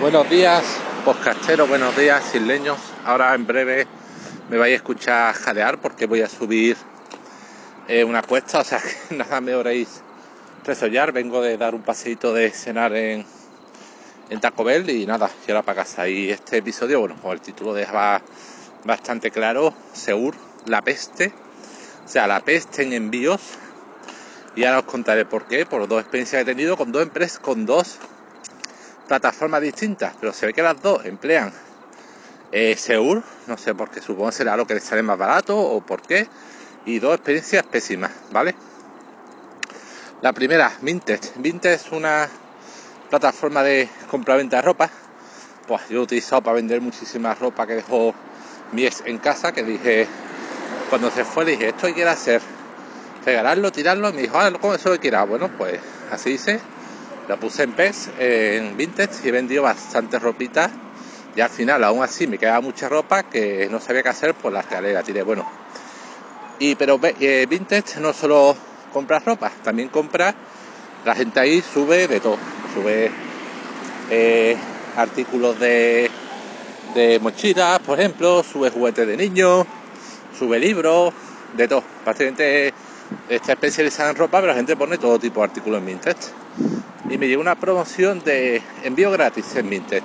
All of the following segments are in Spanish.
Buenos días, podcasteros, buenos días, isleños. Ahora en breve me vais a escuchar jadear porque voy a subir eh, una cuesta, o sea que nada me oréis resollar. Vengo de dar un paseito de cenar en, en Taco Bell y nada, y ahora para casa. Y este episodio, bueno, como el título deja bastante claro, Seur, la peste, o sea, la peste en envíos. Y ahora os contaré por qué, por dos experiencias que he tenido con dos empresas, con dos plataformas distintas, pero se ve que las dos emplean eh, Seur, no sé por qué, supongo será lo que les sale más barato o por qué, y dos experiencias pésimas, ¿vale? La primera, Vinted. Vinted es una plataforma de compra-venta de ropa. Pues yo he utilizado para vender muchísima ropa que dejó mi ex en casa, que dije, cuando se fue, le dije, esto hay que hacer, regalarlo, tirarlo, y me dijo, ah, ¿cómo eso que quiera? Bueno, pues así hice la puse en PES, en Vintage y he vendido bastante ropita. Y al final, aún así, me quedaba mucha ropa que no sabía qué hacer por la escalera. Tiré, bueno. Y pero eh, Vintage no solo compra ropa, también compra. La gente ahí sube de todo. Sube eh, artículos de, de mochilas, por ejemplo, sube juguetes de niños, sube libros, de todo. Prácticamente está especializada en ropa, pero la gente pone todo tipo de artículos en Vintage y me llegó una promoción de envío gratis en Vinted.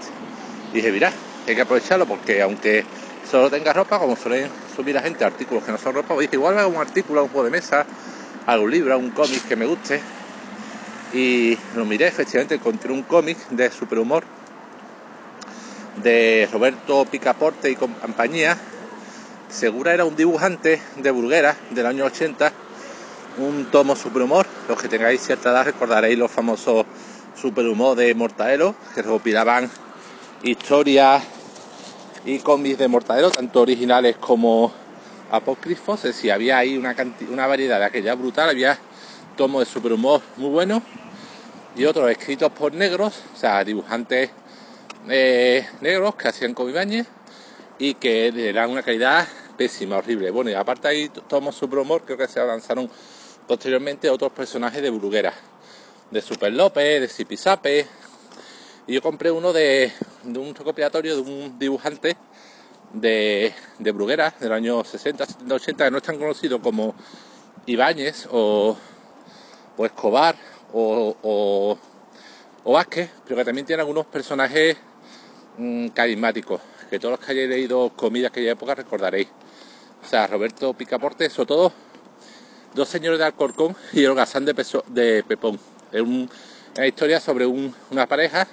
Y dije, mira, hay que aprovecharlo porque aunque solo tenga ropa, como suelen subir la gente artículos que no son ropa, dije, igual hago un artículo, un juego de mesa, algún libro, un cómic que me guste. Y lo miré, efectivamente encontré un cómic de superhumor de Roberto Picaporte y compañía. Segura era un dibujante de Burguera del año 80 un tomo superhumor. Los que tengáis cierta edad recordaréis los famosos superhumor de Mortadelo, que recopilaban historias y cómics de Mortadelo, tanto originales como apócrifos. Es había ahí una, una variedad de aquella brutal, había tomos de superhumor muy buenos y otros escritos por negros, o sea, dibujantes eh, negros que hacían comibañes y que eran una calidad pésima, horrible. Bueno, y aparte hay tomos superhumor, creo que se lanzaron posteriormente otros personajes de Bruguera, de Super López, de Zipizape. Y yo compré uno de, un recopilatorio de un dibujante de, de Bruguera del año 60, 70, 80, que no es tan conocido como Ibáñez o, Escobar o, o, Vázquez, pero que también tiene algunos personajes mm, carismáticos, que todos los que hayáis leído comidas de aquella época recordaréis. O sea, Roberto Picaporte, sobre todo dos señores de Alcorcón y el holgazán de, de Pepón. Es una historia sobre una pareja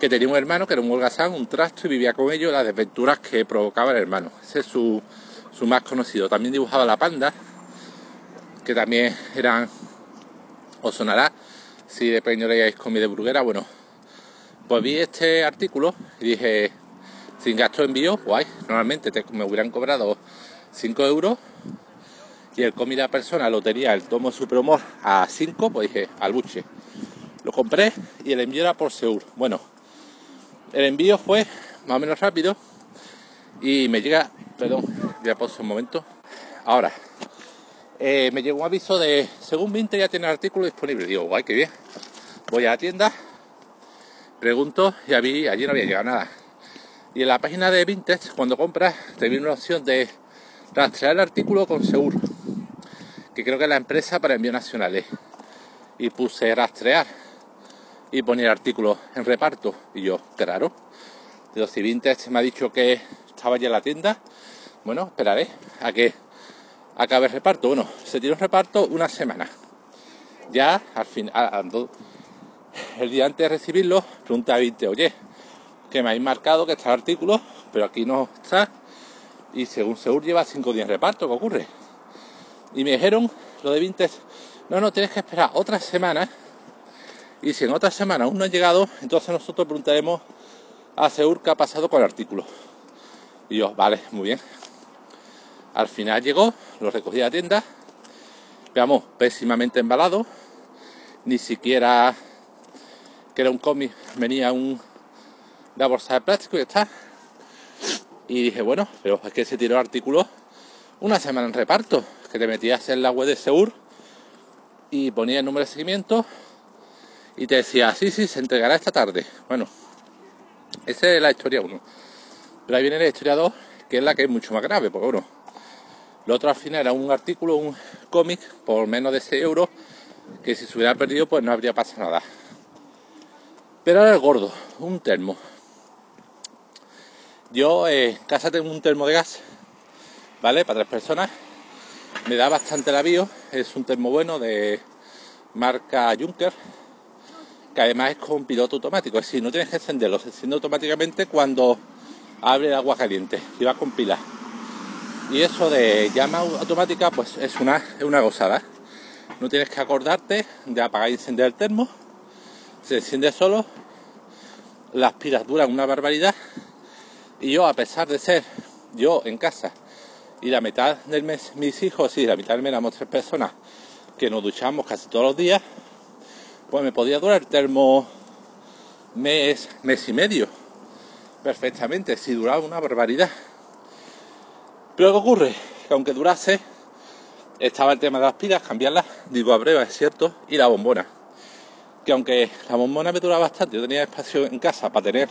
que tenía un hermano que era un holgazán, un trasto y vivía con ellos las desventuras que provocaba el hermano. Ese es su, más conocido. También dibujaba la panda, que también eran, os sonará, si de pequeño leíais comida de burguera, bueno, pues vi este artículo y dije, sin gasto de envío, guay, normalmente me hubieran cobrado 5 euros y el la persona lo tenía el tomo Superhumor a 5, pues dije, al buche. Lo compré y el envío era por Seur. Bueno, el envío fue más o menos rápido y me llega, perdón, ya paso un momento. Ahora, eh, me llegó un aviso de, según 20 ya tiene el artículo disponible. Digo, guay, qué bien. Voy a la tienda, pregunto y allí, allí no había llegado nada. Y en la página de Vintage, cuando compras, te viene una opción de rastrear el artículo con Seur que creo que es la empresa para envíos nacionales. Y puse rastrear y poner artículos en reparto. Y yo, claro. Digo, si Vintage me ha dicho que estaba ya en la tienda, bueno, esperaré a que acabe el reparto. Bueno, se tiene un reparto una semana. Ya al final, el día antes de recibirlo, pregunta a Vintage, oye, que me habéis marcado que está el artículo, pero aquí no está. Y según Seur lleva cinco días de reparto, ¿qué ocurre? Y me dijeron, lo de Vintes, no, no, tienes que esperar otra semana. Y si en otra semana aún no han llegado, entonces nosotros preguntaremos a Seur qué ha pasado con el artículo. Y yo, vale, muy bien. Al final llegó, lo recogí a la tienda, veamos, pésimamente embalado, ni siquiera que era un cómic, venía un, una bolsa de plástico y está. Y dije, bueno, pero es que se tiró el artículo una semana en reparto te metías en la web de Seur y ponía el número de seguimiento y te decía, sí, sí, se entregará esta tarde. Bueno, Esa es la historia 1. Pero ahí viene la historia 2, que es la que es mucho más grave, porque bueno, lo otro al final era un artículo, un cómic por menos de 6 euros, que si se hubiera perdido pues no habría pasado nada. Pero ahora el gordo, un termo. Yo eh, en casa tengo un termo de gas, ¿vale? Para tres personas. Me da bastante la bio, es un termo bueno de marca Junker, que además es con piloto automático, es decir, no tienes que encenderlo, se enciende automáticamente cuando abre el agua caliente y va con pila. Y eso de llama automática, pues es una, es una gozada. No tienes que acordarte de apagar y encender el termo, se enciende solo, las pilas duran una barbaridad. Y yo, a pesar de ser yo en casa y la mitad del mes mis hijos y la mitad mes éramos tres personas que nos duchamos casi todos los días, pues me podía durar el termo mes, mes y medio perfectamente, si duraba una barbaridad. Pero ¿qué ocurre? Que aunque durase, estaba el tema de las pilas, cambiarlas, digo a breva, es cierto, y la bombona. Que aunque la bombona me duraba bastante, yo tenía espacio en casa para tener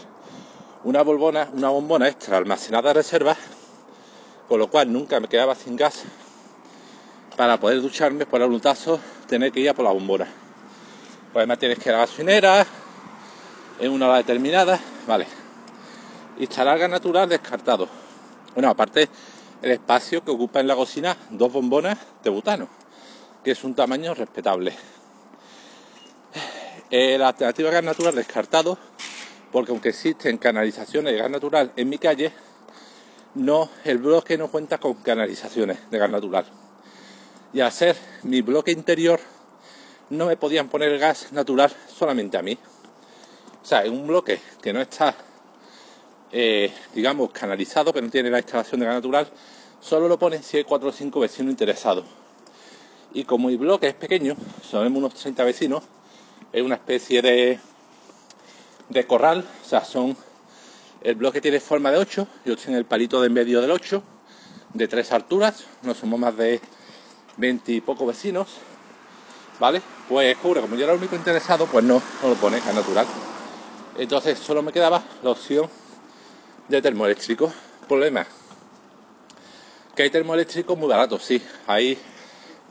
una bombona, una bombona extra almacenada de reserva, con lo cual nunca me quedaba sin gas para poder ducharme por el voluntazo tener que ir a por la bombona. Pues además tienes que ir a la gasolinera en una hora determinada, vale. Instalar gas natural descartado. Bueno, aparte el espacio que ocupa en la cocina dos bombonas de butano, que es un tamaño respetable. Eh, la alternativa gas natural descartado, porque aunque existen canalizaciones de gas natural en mi calle, no, el bloque no cuenta con canalizaciones de gas natural. Y al ser mi bloque interior, no me podían poner gas natural solamente a mí. O sea, en un bloque que no está, eh, digamos, canalizado, que no tiene la instalación de gas natural, solo lo ponen si hay 4 o 5 vecinos interesados. Y como mi bloque es pequeño, somos unos 30 vecinos, es una especie de, de corral, o sea, son el bloque tiene forma de 8, yo en el palito de en medio del 8, de tres alturas, no somos más de 20 y pocos vecinos, ¿vale? Pues cubre, como yo era el único interesado, pues no, no lo pone, es natural. Entonces solo me quedaba la opción de termoeléctrico. Problema, que hay termoeléctricos muy baratos, sí. Hay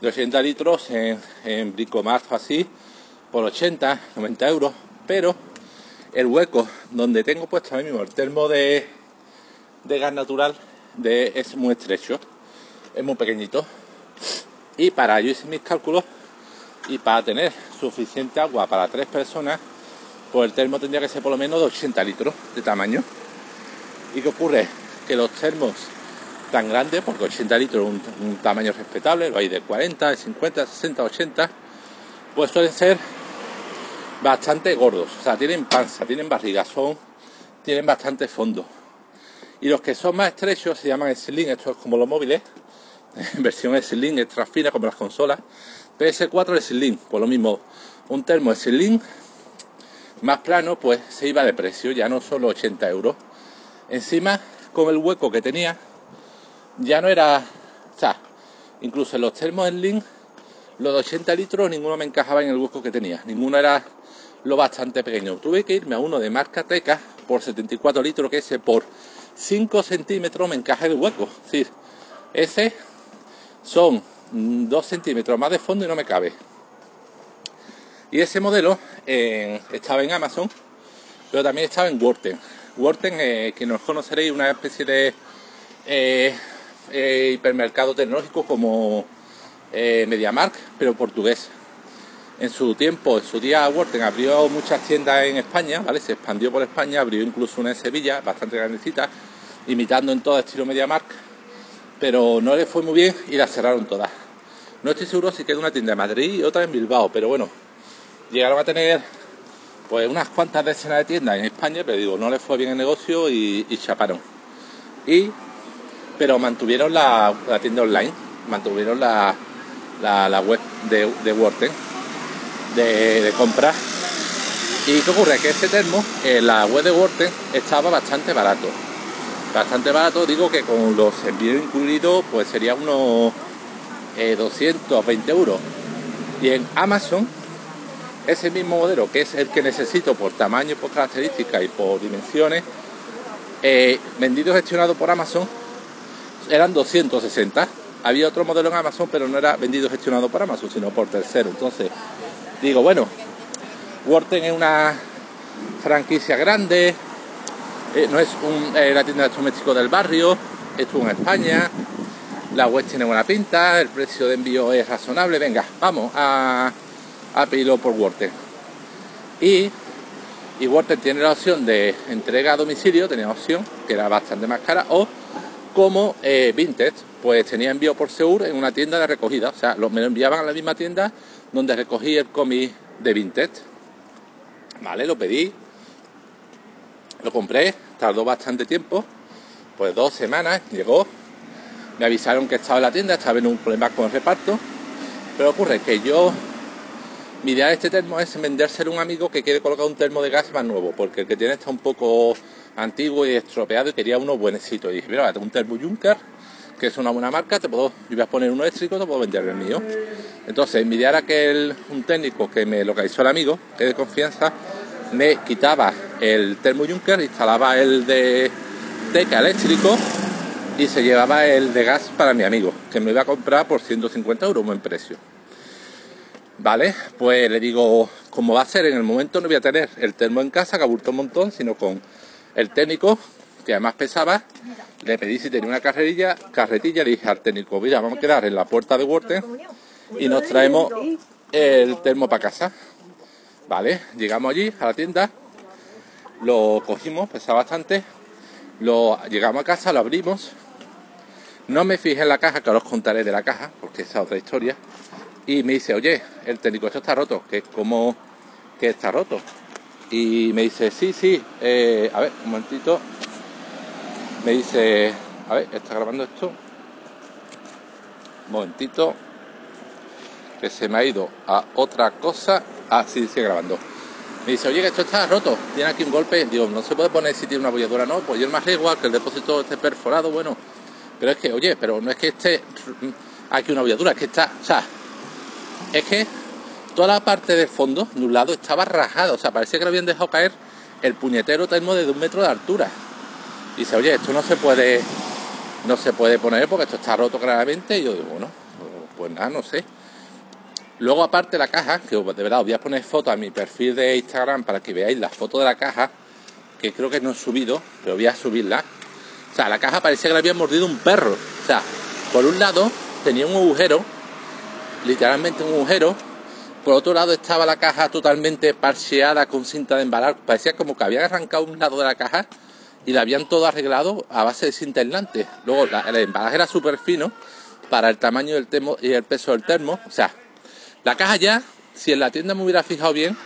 de 80 litros en, en Bricomart así, por 80, 90 euros, pero el hueco donde tengo puesto ahora mismo el termo de, gas natural es muy estrecho, es muy pequeñito. Y para yo hice mis cálculos y para tener suficiente agua para tres personas, pues el termo tendría que ser por lo menos de 80 litros de tamaño. ¿Y qué ocurre? Que los termos tan grandes, porque 80 litros es un, tamaño respetable, lo hay de 40, de 50, 60, 80, pues suelen ser bastante gordos, o sea, tienen panza, tienen barriga, son, tienen bastante fondo. Y los que son más estrechos se llaman slim, esto es como los móviles, versión slim, extra fina como las consolas. PS4 slim, pues lo mismo, un termo slim más plano, pues se iba de precio, ya no solo 80 euros. Encima, con el hueco que tenía, ya no era, o sea, incluso en los termos slim, los de 80 litros, ninguno me encajaba en el hueco que tenía, ninguno era lo bastante pequeño. Tuve que irme a uno de marca Teca por 74 litros, que ese por 5 centímetros me encaja el hueco. Es decir, ese son 2 centímetros más de fondo y no me cabe. Y ese modelo estaba en Amazon, pero también estaba en Worten. Worten, eh, que nos conoceréis, una especie de eh, eh, hipermercado tecnológico como MediaMark, pero portugués en su tiempo, en su día, Worten abrió muchas tiendas en España, ¿vale? Se expandió por España, abrió incluso una en Sevilla, bastante grandecita, imitando en todo estilo MediaMark, pero no le fue muy bien y la cerraron todas. No estoy seguro si queda una tienda en Madrid y otra en Bilbao, pero bueno, llegaron a tener pues unas cuantas decenas de tiendas en España, pero digo, no les fue bien el negocio y, chaparon. Y, pero mantuvieron la, tienda online, mantuvieron la, la, web de, de Worten de, comprar. ¿Y qué ocurre? Que este termo en la web de Worten estaba bastante barato. Bastante barato, digo que con los envíos incluidos pues sería unos 220 eh, euros. Y en Amazon ese mismo modelo, que es el que necesito por tamaño, por características y por dimensiones, eh, vendido gestionado por Amazon, eran 260. Había otro modelo en Amazon, pero no era vendido gestionado por Amazon, sino por tercero. Entonces, digo, bueno, Worten es una franquicia grande, eh, no es un, eh, la tienda de electrodomésticos del barrio, estuvo en España, la web tiene buena pinta, el precio de envío es razonable, venga, vamos a, a pedirlo por Worten. Y, y Worten tiene la opción de entrega a domicilio, tenía opción, que era bastante más cara, o como eh, Vinted, pues tenía envío por Seur en una tienda de recogida, o sea, me lo enviaban a la misma tienda donde recogí el cómic de Vinted. Vale, lo pedí, lo compré, tardó bastante tiempo, pues dos semanas, llegó, me avisaron que estaba en la tienda, estaba en un problema con el reparto, pero ocurre que yo, mi idea de este termo es vendérselo a un amigo que quiere colocar un termo de gas más nuevo, porque el que tiene está un poco antiguo y estropeado y quería uno buenecito. Y dije, mira, un termo Junker, que es una buena marca, te puedo, y voy a poner uno eléctrico, te puedo vender el mío. Entonces, mi idea era que un técnico que me localizó el amigo, que es de confianza, me quitaba el termo Junker, instalaba el de teca eléctrico y se llevaba el de gas para mi amigo, que me iba a comprar por 150 euros, buen precio. Vale, pues le digo, como va a ser en el momento no voy a tener el termo en casa, que abultó un montón, sino con el técnico, que además pesaba, le pedí si tenía una carrerilla, carretilla, le dije al técnico, mira, vamos a quedar en la puerta de Huerte y nos traemos el termo para casa. Vale, llegamos allí a la tienda, lo cogimos, pesaba bastante, lo llegamos a casa, lo abrimos, no me fijé en la caja, que ahora os contaré de la caja, porque esa es otra historia, y me dice, oye, el técnico, esto está roto, que es como que está roto. Y me dice, sí, sí, eh, a ver, un momentito. Me dice, a ver, está grabando esto. Un momentito. Que se me ha ido a otra cosa. Ah, sí, sigue grabando. Me dice, oye, que esto está roto, tiene aquí un golpe. Digo, no se puede poner si tiene una bolladura, no. Pues yo me arriesgo que el depósito esté perforado, bueno. Pero es que, oye, pero no es que esté aquí una bolladura, es que está, o sea, es que toda la parte del fondo, de un lado, estaba rajada, o sea, parecía que lo habían dejado caer el puñetero termo de un metro de altura. Y dice, oye, esto no se puede, no se puede poner porque esto está roto claramente. Y yo digo, bueno, pues nada, no sé. Luego, aparte la caja, que de verdad os voy a poner foto a mi perfil de Instagram para que veáis la foto de la caja, que creo que no he subido, pero voy a subirla. O sea, la caja parecía que la había mordido un perro. O sea, por un lado tenía un agujero, literalmente un agujero, por otro lado estaba la caja totalmente parcheada con cinta de embalar. Parecía como que habían arrancado un lado de la caja y la habían todo arreglado a base de cinta. Luego el embalaje era súper fino para el tamaño del termo y el peso del termo. O sea, la caja ya, si en la tienda me hubiera fijado bien,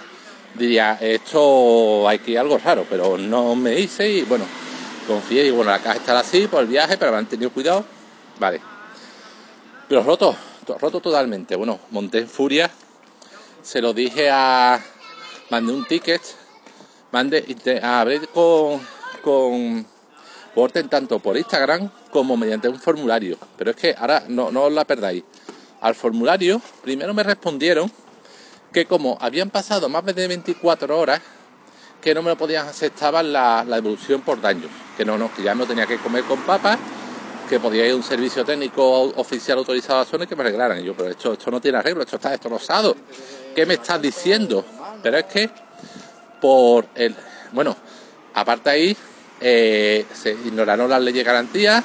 diría, esto hay que ir algo raro, pero no me hice y bueno, confié y bueno, la caja está así por el viaje, pero me han tenido cuidado. Vale. Pero roto, roto totalmente. Bueno, monté en furia se lo dije a. Mandé un ticket, mandé, hablé con, con Porten tanto por Instagram como mediante un formulario. Pero es que ahora no, no os la perdáis. Al formulario, primero me respondieron que como habían pasado más de 24 horas, que no me lo podían aceptar la, la devolución por daños. Que no, no, que ya no tenía que comer con papas, que podía ir a un servicio técnico oficial autorizado a zona y que me arreglaran. Y yo, pero esto, esto no tiene arreglo, esto está destrozado. ¿qué me estás diciendo? Pero es que por el, bueno, aparte ahí, eh, se ignoraron las leyes de garantía,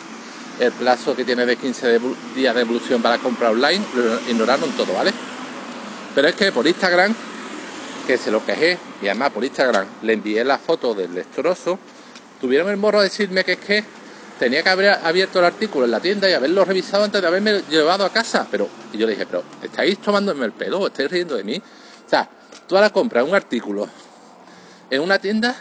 el plazo que tiene de 15 días de evolución para compra online, lo ignoraron todo, ¿vale? Pero es que por Instagram, que se lo quejé, y además por Instagram le envié la foto del destrozo, tuvieron el morro de decirme que es que tenía que haber abierto el artículo en la tienda y haberlo revisado antes de haberme llevado a casa. Pero yo le dije, pero ¿estáis tomándome el pelo estáis riendo de mí? O sea, tú ahora compras un artículo en una tienda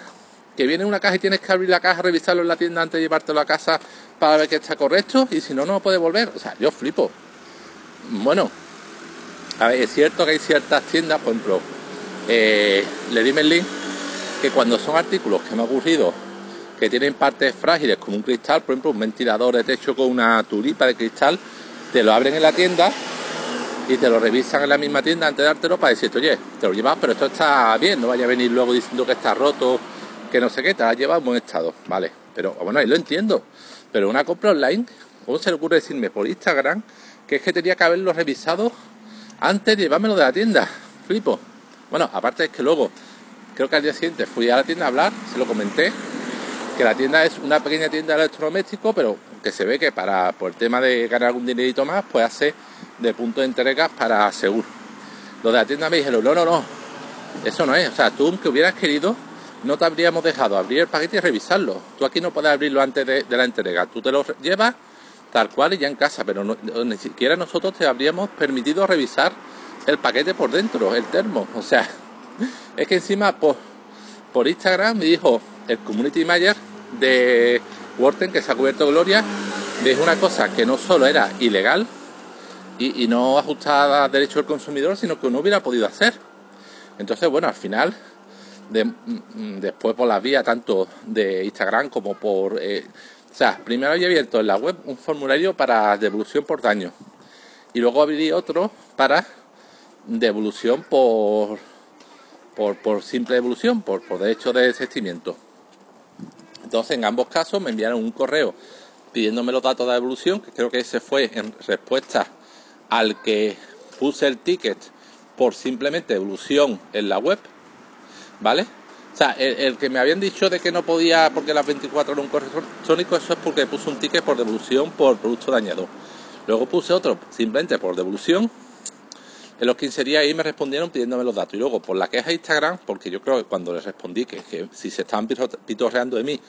que viene en una caja y tienes que abrir la caja, revisarlo en la tienda antes de llevártelo a casa para ver que está correcto y si no, no puede volver. O sea, yo flipo. Bueno, a ver, es cierto que hay ciertas tiendas, por ejemplo, eh, le di link que cuando son artículos que me ha ocurrido que tienen partes frágiles como un cristal, por ejemplo, un ventilador de techo con una tulipa de cristal, te lo abren en la tienda y te lo revisan en la misma tienda antes de dártelo para decirte, oye, te lo llevas, pero esto está bien, no vaya a venir luego diciendo que está roto, que no sé qué, te lo has llevado en buen estado, ¿vale? Pero bueno, ahí lo entiendo, pero una compra online, ¿cómo se le ocurre decirme por Instagram que es que tenía que haberlo revisado antes de llevármelo de la tienda? Flipo. Bueno, aparte es que luego, creo que al día siguiente fui a la tienda a hablar, se lo comenté, que la tienda es una pequeña tienda de electrodomésticos, pero que se ve que para por el tema de ganar algún dinerito más, pues hace de punto de entregas para seguro. Los de la tienda me dijeron, no, no, no, eso no es. O sea, tú aunque hubieras querido, no te habríamos dejado abrir el paquete y revisarlo. Tú aquí no puedes abrirlo antes de, la entrega. Tú te lo llevas tal cual y ya en casa, pero ni siquiera nosotros te habríamos permitido revisar el paquete por dentro, el termo. O sea, es que encima por, por Instagram me dijo el community manager de Worten, que se ha cubierto Gloria, me dijo una cosa que no solo era ilegal, y, no ajustada a derecho del consumidor, sino que no hubiera podido hacer. Entonces, bueno, al final, mm, después por las vías tanto de Instagram como por... Eh, o sea, primero había abierto en la web un formulario para devolución por daño y luego abrí otro para devolución por, por, por simple devolución, por, por derecho de desistimiento. Entonces, en ambos casos me enviaron un correo pidiéndome los datos de devolución, que creo que ese fue en respuesta al que puse el ticket por simplemente evolución en la web, ¿vale? O sea, el, que me habían dicho de que no podía porque las 24 era un correo electrónico, eso es porque puse un ticket por devolución por producto dañado. Luego puse otro simplemente por devolución. En los 15 días ahí me respondieron pidiéndome los datos. Y luego por la queja de Instagram, porque yo creo que cuando les respondí que, que si se estaban pitorreando de mí,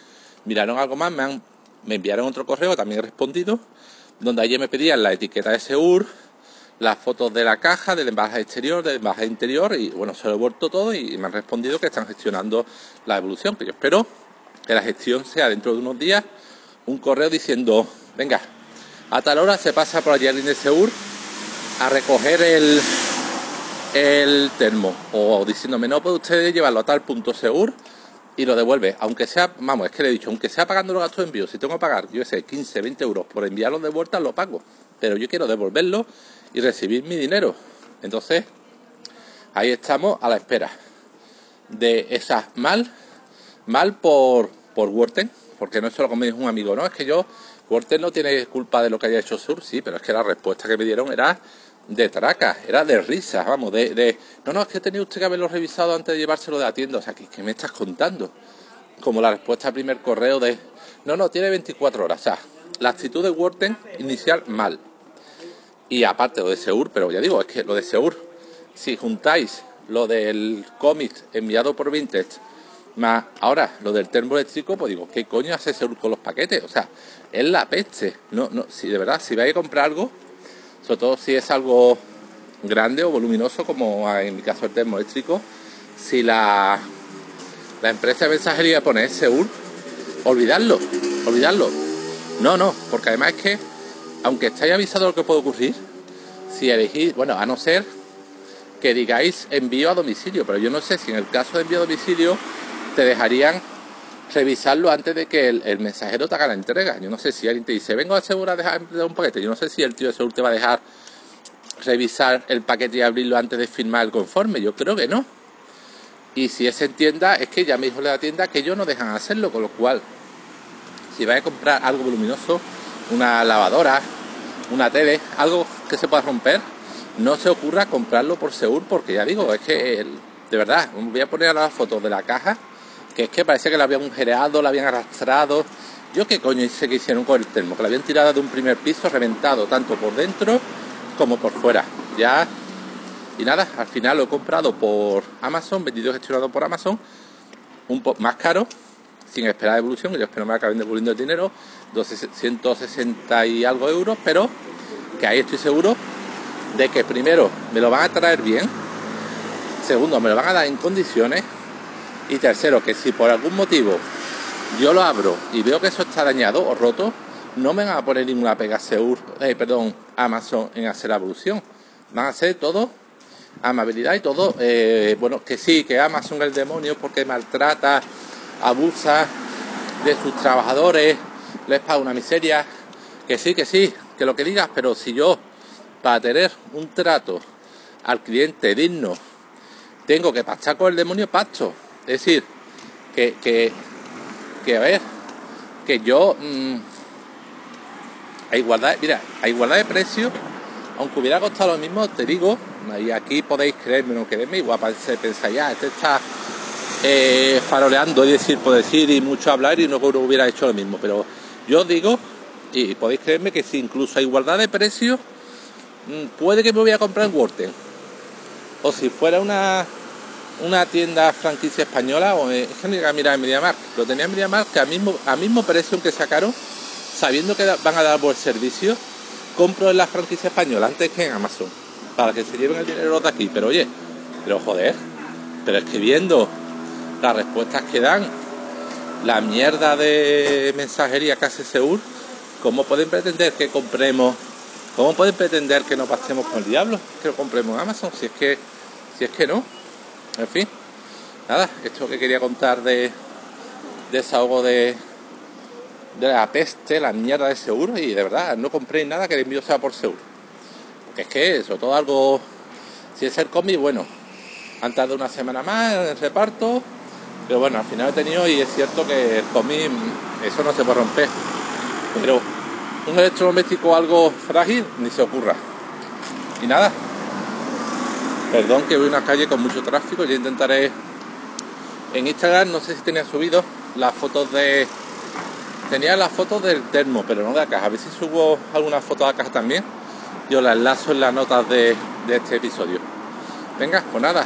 miraron algo más, me, me enviaron otro correo, también he respondido, donde ayer me pedían la etiqueta de SEUR, las fotos de la caja, del envaje exterior, del envaje interior y bueno, se lo he vuelto todo y me han respondido que están gestionando la evolución, que yo espero que la gestión sea dentro de unos días un correo diciendo, venga, a tal hora se pasa por allí alguien de Seur a recoger el, el termo o diciéndome, no puede usted llevarlo a tal punto Seur y lo devuelve, aunque sea, vamos, es que le he dicho, aunque sea pagando los gastos de envío, si tengo que pagar, yo sé, 15, 20 euros por enviarlo de vuelta, lo pago, pero yo quiero devolverlo y recibir mi dinero. Entonces, ahí estamos a la espera de esas mal, mal por, por Worten, porque no es solo como me dijo un amigo, no, es que yo, Worten no tiene culpa de lo que haya hecho Sur, sí, pero es que la respuesta que me dieron era de traca, era de risa, vamos, de, no, no, es que tenía usted que haberlo revisado antes de llevárselo de la tienda, o sea, ¿qué, me estás contando? Como la respuesta al primer correo de, no, no, tiene 24 horas, o sea, la actitud de Worten inicial mal. Y aparte lo de Seur, pero ya digo, es que lo de Seur, si juntáis lo del cómic enviado por Vintage, más ahora lo del termo eléctrico, pues digo, ¿qué coño hace Seur con los paquetes? O sea, es la peste. No, no, si de verdad, si vais a comprar algo, sobre todo si es algo grande o voluminoso, como en mi caso el termo eléctrico, si la, la empresa de mensajería pone Seur, olvidadlo, olvidadlo. No, no, porque además es que aunque estáis avisados de lo que puede ocurrir, si elegís, bueno, a no ser que digáis envío a domicilio, pero yo no sé si en el caso de envío a domicilio te dejarían revisarlo antes de que el, mensajero te haga la entrega. Yo no sé si alguien te dice, vengo a asegurar dejar un paquete. Yo no sé si el tío de seguro te va a dejar revisar el paquete y abrirlo antes de firmar el conforme. Yo creo que no. Y si es en tienda, es que ya me dijo la tienda que ellos no dejan hacerlo, con lo cual, si vais a comprar algo voluminoso, una lavadora, una tele, algo que se pueda romper, no se ocurra comprarlo por seguro porque ya digo, es que de verdad, voy a poner las fotos de la caja, que es que parece que la habían gereado, la habían arrastrado. Yo qué coño hice que hicieron con el termo, que la habían tirado de un primer piso, reventado tanto por dentro como por fuera. Ya y nada, al final lo he comprado por Amazon, vendido y gestionado por Amazon, un poco más caro, sin esperar evolución, yo espero me acaben devolviendo el dinero, 260 y algo euros, pero que ahí estoy seguro de que primero me lo van a traer bien, segundo me lo van a dar en condiciones y tercero que si por algún motivo yo lo abro y veo que eso está dañado o roto, no me van a poner ninguna pega seguro, eh, Amazon en hacer la evolución. Van a hacer todo amabilidad y todo, eh, bueno, que sí, que Amazon es el demonio porque maltrata, abusa de sus trabajadores, les paga una miseria, que sí, que sí, que lo que digas, pero si yo para tener un trato al cliente digno, tengo que pactar con el demonio pacto. Es decir, que, que, que a ver, que yo mm, a igualdad, mira, a igualdad de precio, aunque hubiera costado lo mismo, te digo, y aquí podéis creerme o no creerme, igual pensáis, ya, este está eh, faroleando y decir por decir y mucho hablar y no hubiera hecho lo mismo, pero yo digo, y podéis creerme que si incluso a igualdad de precio, mm, puede que me voy a comprar en Worten. O si fuera una, una tienda franquicia española, o es que mira, mira en MediaMarkt, lo tenía en MediaMarkt que a mismo, a mismo precio que sacaron, sabiendo que van a dar buen servicio, compro en la franquicia española antes que en Amazon, para que se lleven el dinero de aquí. Pero oye, pero joder, pero es que viendo las respuestas que dan, la mierda de mensajería que hace Seur, ¿cómo pueden pretender que compremos? ¿Cómo pueden pretender que nos pasemos con el diablo? Que lo compremos en Amazon, si es que, si es que no. En fin, nada, esto que quería contar de desahogo de, de la peste, la mierda de seguro y de verdad no compréis nada que el envío sea por seguro. Es que eso, todo algo, si es el cómic, bueno, han tardado una semana más en el reparto, pero bueno, al final he tenido y es cierto que cómic, eso no se puede romper. Pero un electrodoméstico algo frágil, ni se ocurra. Y nada, perdón que voy a una calle con mucho tráfico, ya intentaré en Instagram, no sé si tenía subido las fotos de Tenía las fotos del termo, pero no de la caja. A ver si subo alguna foto de la caja también. Yo la enlazo en las notas de, este episodio. Venga, pues nada.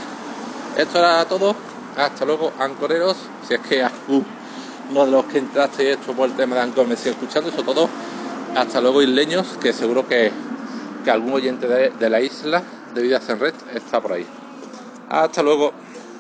Esto era todo. Hasta luego, ancoreros. Si es que uh, uno de los que entraste esto por el tema de Ancor me sigue escuchando, eso todo. Hasta luego, isleños, que seguro que, algún oyente de, de la isla de Vidas en Red está por ahí. Hasta luego.